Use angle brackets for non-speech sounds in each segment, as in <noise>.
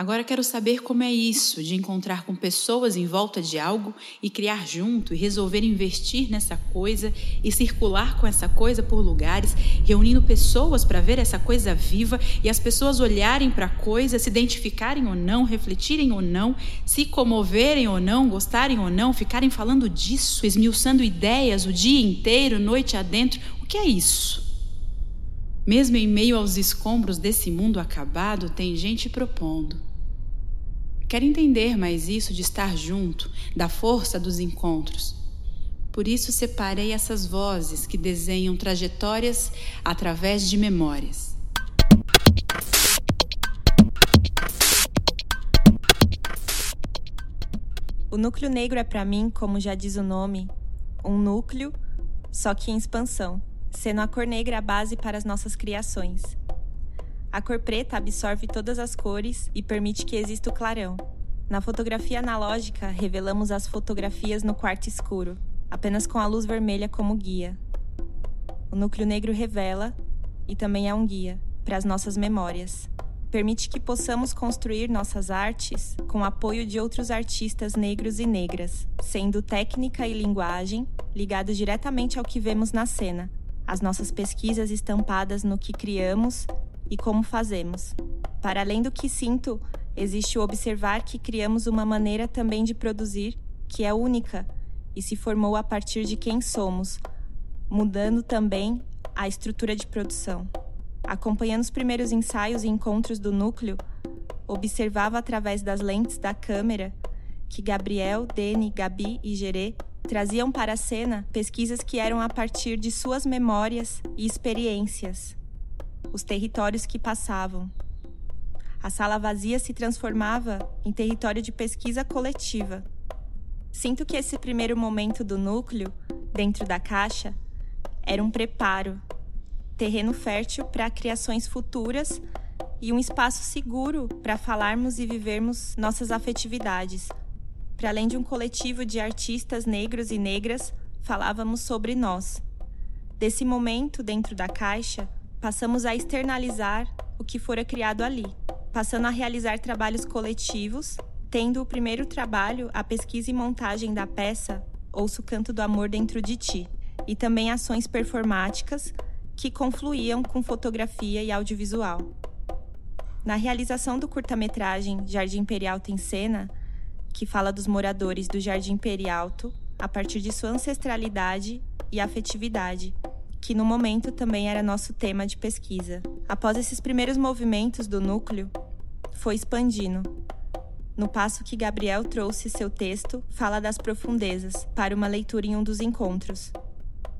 Agora quero saber como é isso de encontrar com pessoas em volta de algo e criar junto e resolver investir nessa coisa e circular com essa coisa por lugares, reunindo pessoas para ver essa coisa viva e as pessoas olharem para a coisa, se identificarem ou não, refletirem ou não, se comoverem ou não, gostarem ou não, ficarem falando disso, esmiuçando ideias o dia inteiro, noite adentro. O que é isso? Mesmo em meio aos escombros desse mundo acabado, tem gente propondo Quero entender mais isso de estar junto, da força dos encontros. Por isso separei essas vozes que desenham trajetórias através de memórias. O núcleo negro é para mim, como já diz o nome, um núcleo, só que em expansão, sendo a cor negra a base para as nossas criações. A cor preta absorve todas as cores e permite que exista o clarão. Na fotografia analógica, revelamos as fotografias no quarto escuro, apenas com a luz vermelha como guia. O núcleo negro revela e também é um guia para as nossas memórias. Permite que possamos construir nossas artes com apoio de outros artistas negros e negras, sendo técnica e linguagem ligados diretamente ao que vemos na cena, as nossas pesquisas estampadas no que criamos e como fazemos. Para além do que sinto, existe o observar que criamos uma maneira também de produzir que é única e se formou a partir de quem somos, mudando também a estrutura de produção. Acompanhando os primeiros ensaios e encontros do núcleo, observava através das lentes da câmera que Gabriel, Dene, Gabi e Gerê traziam para a cena pesquisas que eram a partir de suas memórias e experiências os territórios que passavam. A sala vazia se transformava em território de pesquisa coletiva. Sinto que esse primeiro momento do núcleo, dentro da caixa, era um preparo, terreno fértil para criações futuras e um espaço seguro para falarmos e vivermos nossas afetividades. Para além de um coletivo de artistas negros e negras, falávamos sobre nós. Desse momento dentro da caixa, passamos a externalizar o que fora criado ali, passando a realizar trabalhos coletivos, tendo o primeiro trabalho a pesquisa e montagem da peça Ouço o Canto do Amor Dentro de Ti, e também ações performáticas que confluíam com fotografia e audiovisual. Na realização do curta-metragem Jardim Imperial tem cena, que fala dos moradores do Jardim Imperialto a partir de sua ancestralidade e afetividade, que no momento também era nosso tema de pesquisa. Após esses primeiros movimentos do núcleo, foi expandindo. No passo que Gabriel trouxe seu texto, fala das profundezas, para uma leitura em um dos encontros.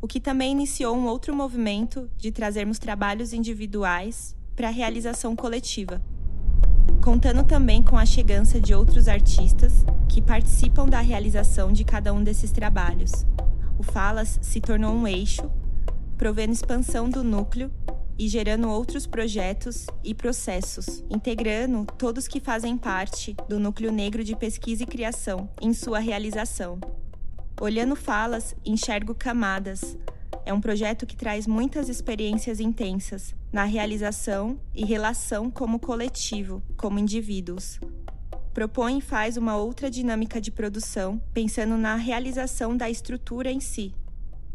O que também iniciou um outro movimento de trazermos trabalhos individuais para a realização coletiva, contando também com a chegança de outros artistas que participam da realização de cada um desses trabalhos. O Falas se tornou um eixo provendo expansão do núcleo e gerando outros projetos e processos, integrando todos que fazem parte do núcleo negro de pesquisa e criação em sua realização. Olhando falas, enxergo camadas. É um projeto que traz muitas experiências intensas na realização e relação como coletivo, como indivíduos. Propõe e faz uma outra dinâmica de produção, pensando na realização da estrutura em si,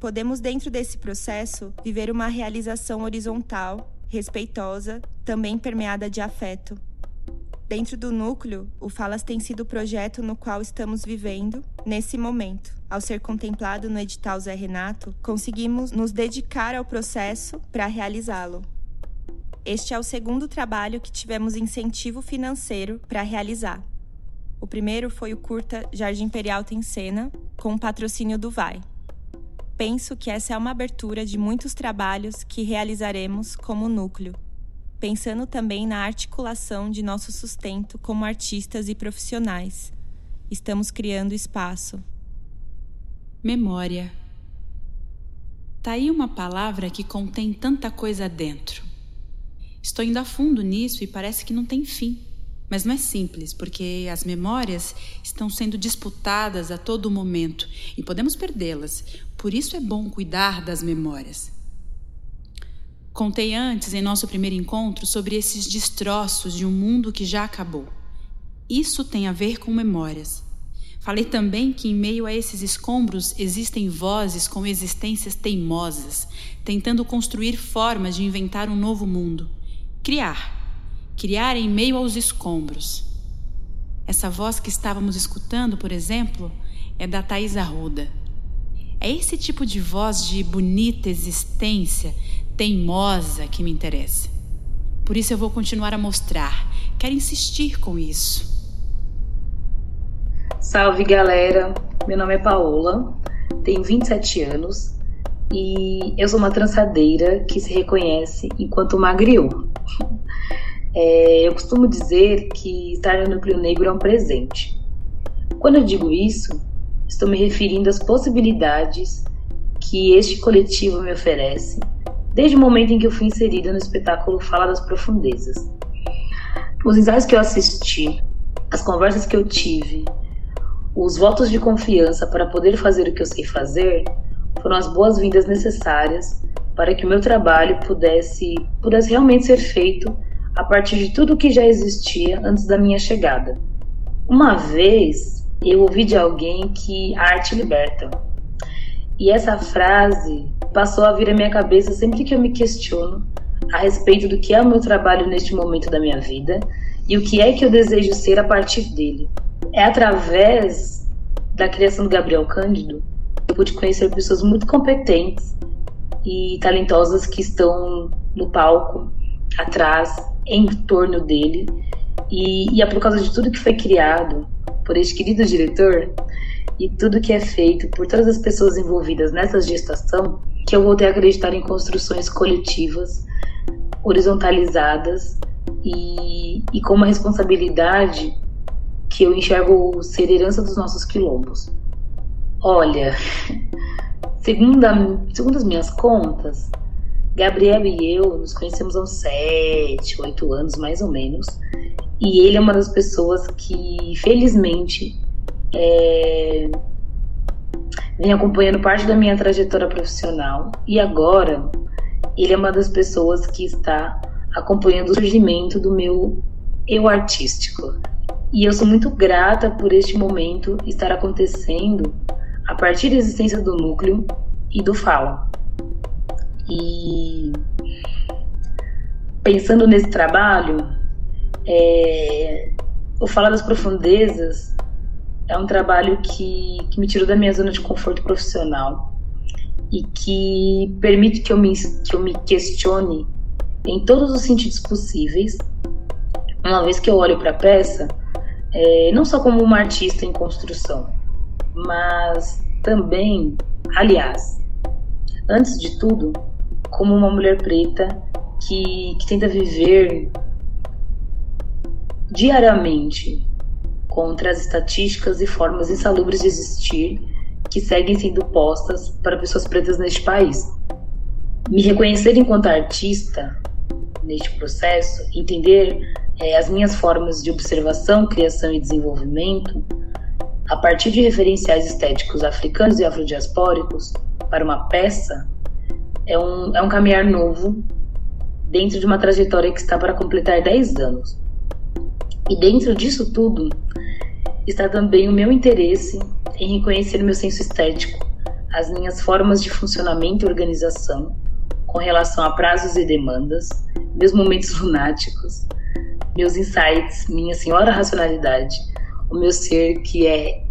Podemos, dentro desse processo, viver uma realização horizontal, respeitosa, também permeada de afeto. Dentro do núcleo, o Falas tem sido o projeto no qual estamos vivendo nesse momento. Ao ser contemplado no edital Zé Renato, conseguimos nos dedicar ao processo para realizá-lo. Este é o segundo trabalho que tivemos incentivo financeiro para realizar. O primeiro foi o curta Jardim Imperial Tem Cena, com o patrocínio do VAI. Penso que essa é uma abertura de muitos trabalhos que realizaremos como núcleo, pensando também na articulação de nosso sustento como artistas e profissionais. Estamos criando espaço. Memória. Tá aí uma palavra que contém tanta coisa dentro. Estou indo a fundo nisso e parece que não tem fim. Mas não é simples, porque as memórias estão sendo disputadas a todo momento e podemos perdê-las. Por isso é bom cuidar das memórias. Contei antes, em nosso primeiro encontro, sobre esses destroços de um mundo que já acabou. Isso tem a ver com memórias. Falei também que em meio a esses escombros existem vozes com existências teimosas, tentando construir formas de inventar um novo mundo. Criar. Criar em meio aos escombros. Essa voz que estávamos escutando, por exemplo, é da Thais Arruda. É esse tipo de voz de bonita existência, teimosa, que me interessa. Por isso eu vou continuar a mostrar. Quero insistir com isso. Salve galera, meu nome é Paola, tenho 27 anos e eu sou uma trançadeira que se reconhece enquanto magriou. É, eu costumo dizer que estar no núcleo negro é um presente. Quando eu digo isso, estou me referindo às possibilidades que este coletivo me oferece desde o momento em que eu fui inserida no espetáculo Fala das Profundezas. Os ensaios que eu assisti, as conversas que eu tive, os votos de confiança para poder fazer o que eu sei fazer foram as boas-vindas necessárias para que o meu trabalho pudesse, pudesse realmente ser feito a partir de tudo que já existia antes da minha chegada. Uma vez eu ouvi de alguém que a arte liberta. E essa frase passou a vir à minha cabeça sempre que eu me questiono a respeito do que é o meu trabalho neste momento da minha vida e o que é que eu desejo ser a partir dele. É através da criação do Gabriel Cândido eu pude conhecer pessoas muito competentes e talentosas que estão no palco, atrás, em torno dele. E, e é por causa de tudo que foi criado por este querido diretor e tudo que é feito por todas as pessoas envolvidas nessa gestação que eu voltei a acreditar em construções coletivas, horizontalizadas e, e com uma responsabilidade que eu enxergo ser herança dos nossos quilombos. Olha, <laughs> segundo, a, segundo as minhas contas, Gabriel e eu nos conhecemos há uns 7, 8 anos mais ou menos. E ele é uma das pessoas que, felizmente, é, vem acompanhando parte da minha trajetória profissional. E agora, ele é uma das pessoas que está acompanhando o surgimento do meu eu artístico. E eu sou muito grata por este momento estar acontecendo a partir da existência do núcleo e do fala. E pensando nesse trabalho, é, o Fala das Profundezas é um trabalho que, que me tirou da minha zona de conforto profissional e que permite que eu me, que eu me questione em todos os sentidos possíveis, uma vez que eu olho para a peça é, não só como uma artista em construção, mas também, aliás, antes de tudo, como uma mulher preta que, que tenta viver diariamente contra as estatísticas e formas insalubres de existir que seguem sendo postas para pessoas pretas neste país. Me reconhecer enquanto artista neste processo, entender é, as minhas formas de observação, criação e desenvolvimento, a partir de referenciais estéticos africanos e afrodiaspóricos, para uma peça, é um, é um caminhar novo dentro de uma trajetória que está para completar 10 anos. E dentro disso tudo está também o meu interesse em reconhecer meu senso estético, as minhas formas de funcionamento e organização com relação a prazos e demandas, meus momentos <laughs> lunáticos, meus insights, minha senhora racionalidade, o meu ser que é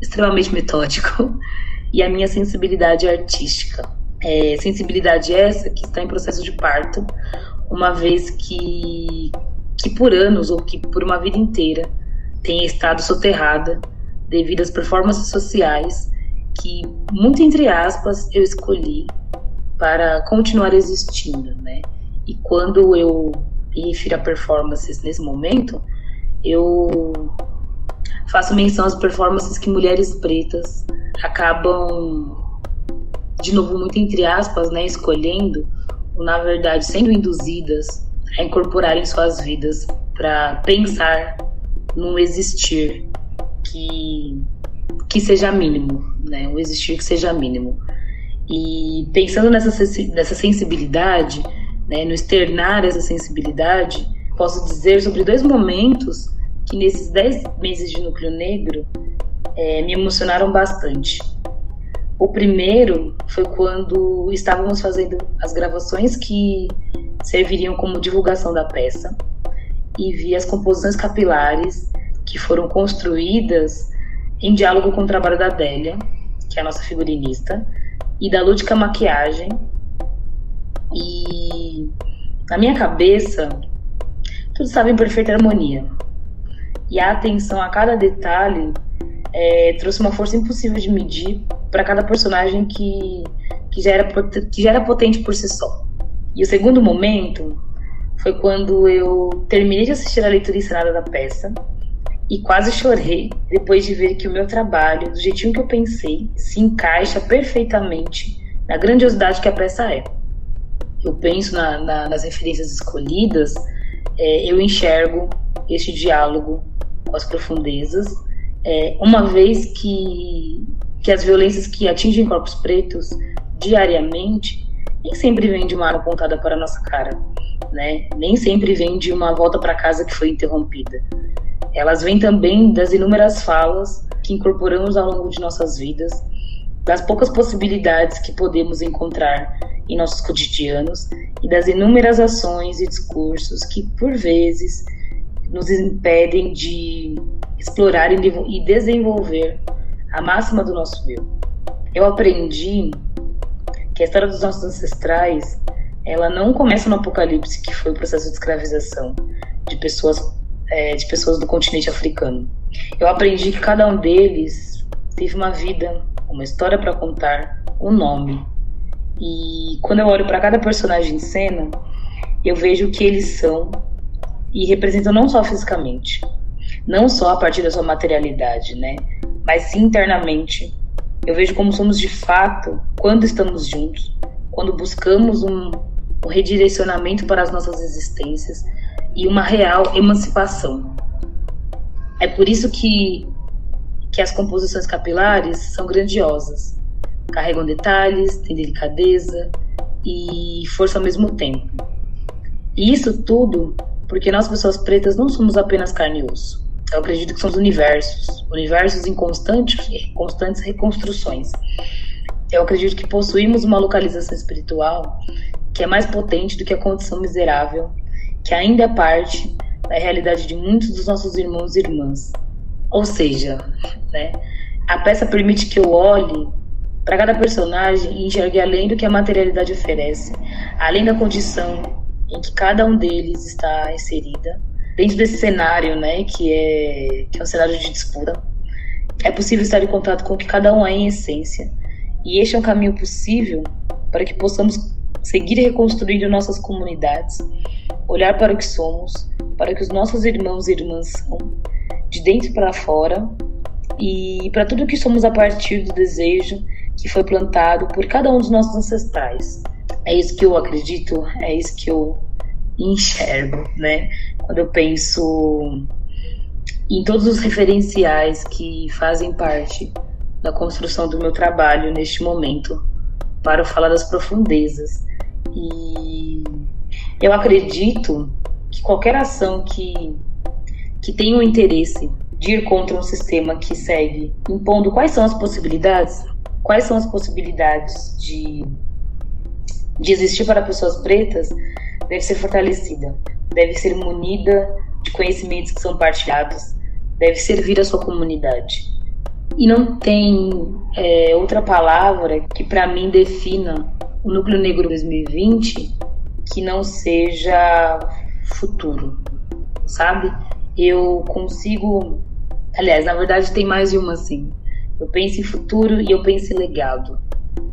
extremamente metódico <laughs> e a minha sensibilidade artística. É, sensibilidade essa que está em processo de parto, uma vez que, que por anos ou que por uma vida inteira tenha estado soterrada devido às performances sociais que, muito entre aspas, eu escolhi para continuar existindo, né? E quando eu e refiro a performances nesse momento, eu faço menção às performances que mulheres pretas acabam, de novo, muito entre aspas, né, escolhendo, ou na verdade sendo induzidas a incorporarem suas vidas para pensar num existir que, que seja mínimo, né, um existir que seja mínimo. E pensando nessa, nessa sensibilidade, né, no externar essa sensibilidade, posso dizer sobre dois momentos que nesses 10 meses de Núcleo Negro é, me emocionaram bastante. O primeiro foi quando estávamos fazendo as gravações que serviriam como divulgação da peça e vi as composições capilares que foram construídas em diálogo com o trabalho da Adélia, que é a nossa figurinista, e da Lúdica Maquiagem. E na minha cabeça, tudo estava em perfeita harmonia. E a atenção a cada detalhe é, trouxe uma força impossível de medir para cada personagem que, que, já era, que já era potente por si só. E o segundo momento foi quando eu terminei de assistir a leitura ensinada da peça e quase chorei depois de ver que o meu trabalho, do jeitinho que eu pensei, se encaixa perfeitamente na grandiosidade que a peça é. Eu penso na, na, nas referências escolhidas, é, eu enxergo este diálogo com as profundezas, é, uma vez que, que as violências que atingem corpos pretos diariamente nem sempre vêm de uma arma apontada para a nossa cara, né? Nem sempre vêm de uma volta para casa que foi interrompida. Elas vêm também das inúmeras falas que incorporamos ao longo de nossas vidas, das poucas possibilidades que podemos encontrar em nossos cotidianos e das inúmeras ações e discursos que, por vezes, nos impedem de explorar e desenvolver a máxima do nosso eu. Eu aprendi que a história dos nossos ancestrais ela não começa no Apocalipse, que foi o processo de escravização de pessoas é, de pessoas do continente africano. Eu aprendi que cada um deles teve uma vida, uma história para contar, um nome. E quando eu olho para cada personagem em cena, eu vejo que eles são e representam não só fisicamente, não só a partir da sua materialidade, né, mas internamente eu vejo como somos de fato quando estamos juntos, quando buscamos um, um redirecionamento para as nossas existências e uma real emancipação. É por isso que, que as composições capilares são grandiosas, carregam detalhes, têm delicadeza e força ao mesmo tempo. E isso tudo porque nós, pessoas pretas, não somos apenas carne e osso. Eu acredito que são os universos, universos em constantes, constantes reconstruções. Eu acredito que possuímos uma localização espiritual que é mais potente do que a condição miserável, que ainda é parte da realidade de muitos dos nossos irmãos e irmãs. Ou seja, né, a peça permite que eu olhe para cada personagem e enxergue além do que a materialidade oferece, além da condição em que cada um deles está inserida dentro desse cenário, né, que é, que é um cenário de disputa, é possível estar em contato com o que cada um é em essência. E este é um caminho possível para que possamos seguir reconstruindo nossas comunidades, olhar para o que somos, para que os nossos irmãos e irmãs são, de dentro para fora, e para tudo que somos a partir do desejo que foi plantado por cada um dos nossos ancestrais. É isso que eu acredito, é isso que eu enxergo, né? Quando eu penso em todos os referenciais que fazem parte da construção do meu trabalho neste momento, para falar das profundezas. E eu acredito que qualquer ação que, que tenha o interesse de ir contra um sistema que segue impondo quais são as possibilidades, quais são as possibilidades de, de existir para pessoas pretas, deve ser fortalecida, deve ser munida de conhecimentos que são partilhados, deve servir a sua comunidade. E não tem é, outra palavra que para mim defina o Núcleo Negro 2020 que não seja futuro, sabe? Eu consigo. Aliás, na verdade tem mais de uma assim. Eu penso em futuro e eu penso em legado,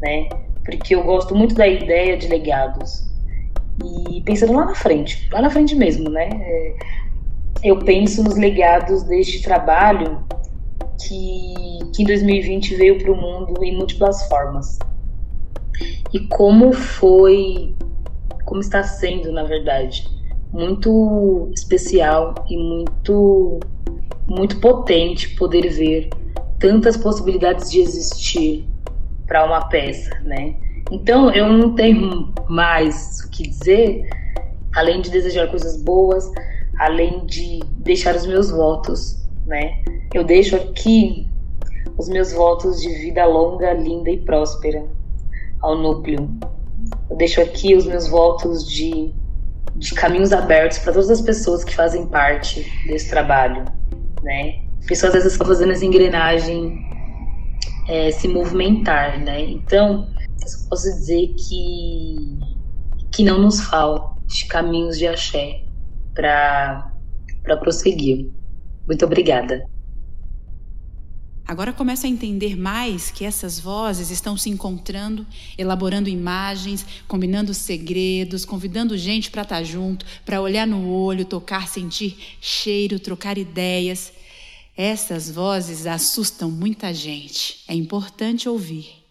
né? Porque eu gosto muito da ideia de legados. E pensando lá na frente, lá na frente mesmo, né? É, eu penso nos legados deste trabalho que, que em 2020 veio para o mundo em múltiplas formas. E como foi, como está sendo, na verdade, muito especial e muito, muito potente poder ver tantas possibilidades de existir para uma peça, né? Então eu não tenho mais o que dizer, além de desejar coisas boas, além de deixar os meus votos, né? Eu deixo aqui os meus votos de vida longa, linda e próspera ao núcleo. Eu deixo aqui os meus votos de, de caminhos abertos para todas as pessoas que fazem parte desse trabalho, né? Pessoas às vezes estão fazendo essa engrenagem é, se movimentar, né? Então, eu posso dizer que que não nos falte caminhos de axé para prosseguir. Muito obrigada. Agora começa a entender mais que essas vozes estão se encontrando, elaborando imagens, combinando segredos, convidando gente para estar tá junto, para olhar no olho, tocar, sentir cheiro, trocar ideias. Essas vozes assustam muita gente. É importante ouvir.